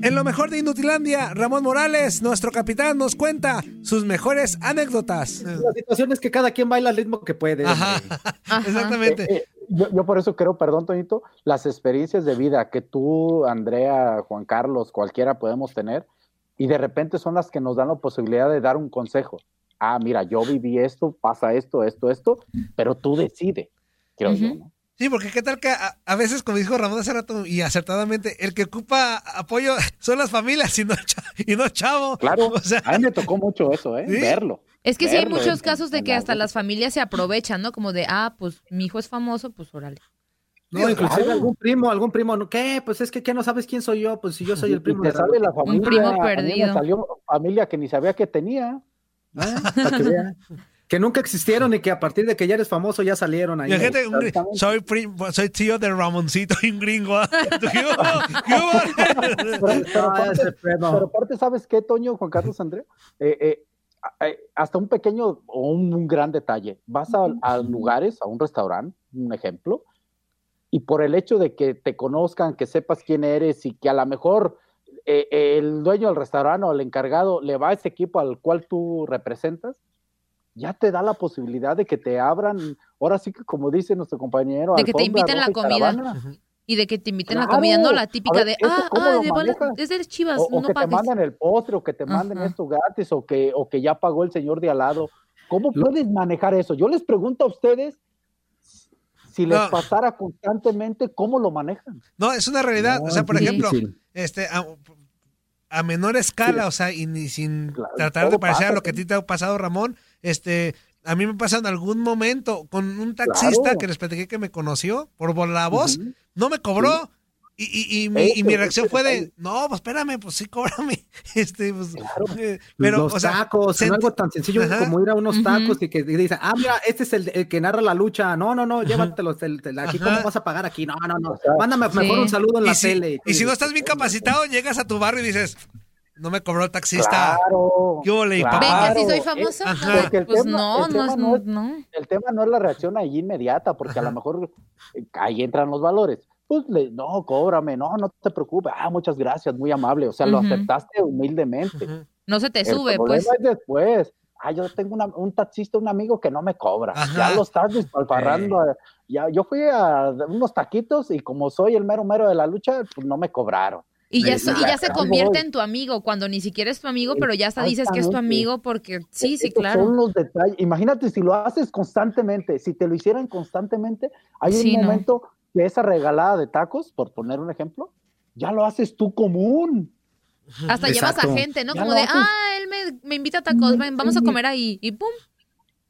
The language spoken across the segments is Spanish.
En lo mejor de Inutilandia, Ramón Morales, nuestro capitán, nos cuenta sus mejores anécdotas. La situación es que cada quien baila al ritmo que puede. Ajá, exactamente. Eh, eh, yo, yo por eso creo, perdón, Toñito, las experiencias de vida que tú, Andrea, Juan Carlos, cualquiera podemos tener, y de repente son las que nos dan la posibilidad de dar un consejo. Ah, mira, yo viví esto, pasa esto, esto, esto, pero tú decide, creo yo, ¿no? Sí, porque qué tal que a, a veces, como dijo Ramón hace rato, y acertadamente, el que ocupa apoyo son las familias y no, y no chavo. Claro, O sea, a mí me tocó mucho eso, ¿eh? ¿Sí? Verlo. Es que sí hay muchos casos de que hasta las familias se aprovechan, ¿no? Como de, ah, pues mi hijo es famoso, pues órale. No, inclusive claro. algún primo, algún primo. ¿qué? Pues es que ¿qué no sabes quién soy yo? Pues si yo soy el primo te de sale la familia. primo a mí me perdido. salió familia que ni sabía que tenía. Para que vean. Que nunca existieron y que a partir de que ya eres famoso ya salieron ahí. gente, soy, prim- soy tío de Ramoncito y un gringo. Pero, aparte, ¿sabes qué, Toño, Juan Carlos, Andrea? Eh, eh, eh, hasta un pequeño o un, un gran detalle. Vas a, a lugares, a un restaurante, un ejemplo, y por el hecho de que te conozcan, que sepas quién eres y que a lo mejor eh, el dueño del restaurante o el encargado le va a ese equipo al cual tú representas, ya te da la posibilidad de que te abran, ahora sí que como dice nuestro compañero, De que te inviten la y comida. caravana. Y de que te inviten la comida, no la típica ver, de, ¿eso ah, ah, lo de bola, es de Chivas, O, o no que te pagues. mandan el postre, o que te manden Ajá. esto gratis, o que, o que ya pagó el señor de al lado. ¿Cómo puedes manejar eso? Yo les pregunto a ustedes, si les No. pasara constantemente, ¿cómo lo manejan? No, es una realidad. No, o sea, por ejemplo, este, a, a menor escala, o sea, y ni sin Claro, tratar de parecer a lo que a ti te ha pasado, Ramón, este, a mí me pasa en algún momento con un taxista Claro. que les platiqué que me conoció por la voz, no me cobró. Y, y, y mi, y mi reacción fue de, no, pues espérame, pues sí, cóbrame. Este, pues, Claro. eh, pero, los o sea, tacos, sent- no algo tan sencillo Ajá. como ir a unos tacos y que dicen, ah, mira, este es el, el que narra la lucha. No, no, no, llévatelos. el- el- aquí, Ajá. ¿cómo vas a pagar aquí? No, no, no. Mándame mejor sí. un saludo en y la si, tele. y si no estás bien capacitado, llegas a tu barrio y dices, no me cobró el taxista. Claro. ¿Qué ole, claro. Ven que si soy Eh, famosa, Ajá. el pues tema- no, no, no es- no. El tema no es la reacción ahí inmediata, porque a lo mejor eh, ahí entran los valores. Pues le- no, cóbrame, no, no te preocupes, ah, muchas gracias, muy amable, o sea, lo aceptaste humildemente. No se te El sube, problema pues. es después. Ah, yo tengo una- un taxista, un amigo que no me cobra. Ajá. Ya lo estás despalfarrando. Ya, yo fui a unos taquitos y como soy el mero mero de la lucha, pues no me cobraron. Y ya, Sí, so- y ya se convierte en tu amigo, cuando ni siquiera es tu amigo, pero ya hasta dices que es tu amigo porque sí, sí, Estos claro. Son los detalles. Imagínate si lo haces constantemente, si te lo hicieran constantemente, hay Sí, un no. momento que esa regalada de tacos, por poner un ejemplo, ya lo haces tú común. Hasta llevas Exacto. a gente, ¿no? Ya Como de, haces. ah, él me, me invita a tacos, ven, vamos a comer ahí. Y pum.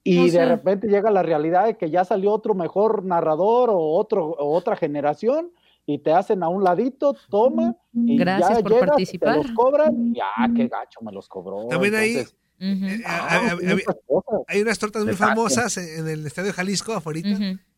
Y de repente llega la realidad de que ya salió otro mejor narrador o, otro, o otra generación y te hacen a un ladito, toma, y Gracias ya por llegas, participar. Te los cobran, y ah, qué gacho me los cobró. También ahí, Entonces, Ujú, Eh, ah, hay unas tortas muy Exacto. famosas en el Estadio Jalisco, afuera,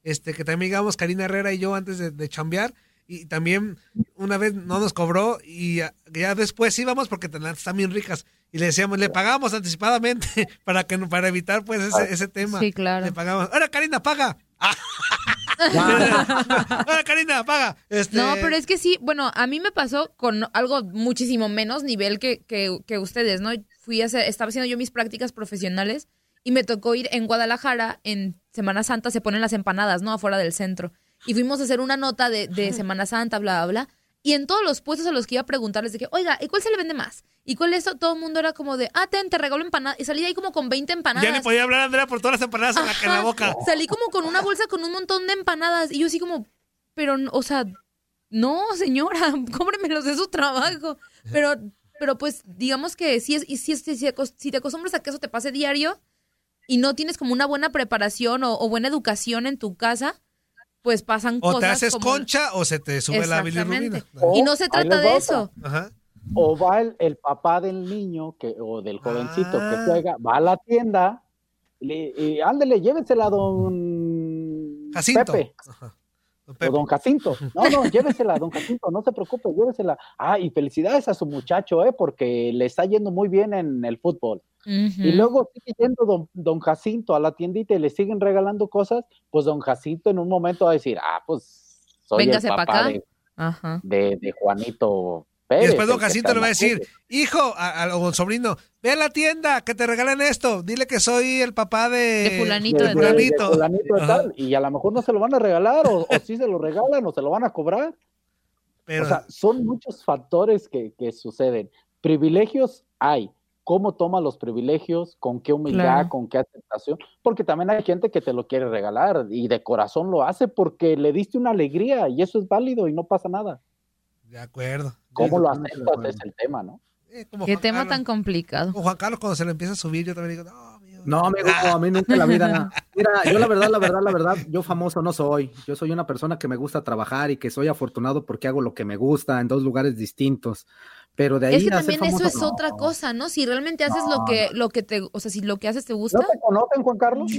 este, que también llegamos Karina Herrera y yo antes de, de chambear, y también una vez no nos cobró, y ya, ya después íbamos porque están bien ricas, y le decíamos, le pagamos anticipadamente para que no- para evitar pues ese, ese tema. Sí, claro. Le pagamos, ahora Karina, paga. ahora Karina, paga. Este, No, pero es que sí, bueno, a mí me pasó con algo muchísimo menos nivel que, que, que ustedes, ¿no? Fui a hacer, estaba haciendo yo mis prácticas profesionales y me tocó ir en Guadalajara, en Semana Santa se ponen las empanadas, ¿no? Afuera del centro. Y fuimos a hacer una nota de, de Semana Santa, bla, bla, bla. Y en todos los puestos a los que iba a preguntarles de que, oiga, ¿y cuál se le vende más? ¿Y cuál es eso? Todo el mundo era como de, ah, ten, te regalo empanadas. Y salí ahí como con 20 empanadas. ya ni podía hablar Andrea por todas las empanadas en la, en la boca. Salí como con una bolsa con un montón de empanadas. Y yo así como, pero, o sea, no, señora, cóbremelos de su trabajo. Pero, pero pues, digamos que si, es, y si, es- si, si te acostumbras a que eso te pase diario y no tienes como una buena preparación o, o buena educación en tu casa, pues pasan O cosas te haces como- concha o se te sube la bilirrubina. Y no se trata de eso. Ajá. O va el, el papá del niño que, o del jovencito Ah. que juega, va a la tienda le- y ándele, llévensela a don Jacinto. Pepe Ajá. O don Jacinto. No, no, llévesela, don Jacinto, no se preocupe, llévesela. Ah, y felicidades a su muchacho, ¿eh? Porque le está yendo muy bien en el fútbol. Y luego sigue yendo don, don Jacinto a la tiendita y le siguen regalando cosas, pues don Jacinto en un momento va a decir, ah, pues soy Véngase el papá acá. de, Ajá. de, de Juanito Y después don Jacinto le va a decir, hijo, a- a- o sobrino, ve a la tienda, que te regalen esto. Dile que soy el papá de... De fulanito De- de de- tal. de fulanito. fulanito de Ajá. tal, y a lo mejor no se lo van a regalar, o, o sí se lo regalan, o se lo van a cobrar. Pero, O sea, son muchos factores que, que suceden. Privilegios hay. ¿Cómo toma los privilegios? ¿Con qué humildad? Claro. ¿Con qué aceptación? Porque también hay gente que te lo quiere regalar y de corazón lo hace porque le diste una alegría y eso es válido y no pasa nada. de acuerdo. ¿Cómo lo totalmente de aceptas? acuerdo. Es el tema, ¿no? Eh, como Qué Juan tema Carlos. tan complicado. Juan Carlos cuando se le empieza a subir, yo también digo, no, amigo. No, amigo, a mí nunca en la vida. Mira, yo la verdad, la verdad, la verdad, yo famoso no soy. Yo soy una persona que me gusta trabajar y que soy afortunado porque hago lo que me gusta en dos lugares distintos. Pero de ahí Es que también eso es no. otra cosa, ¿no? Si realmente haces lo No, que, lo que te, o sea, si lo que haces te gusta, ¿No te conocen, Juan Carlos?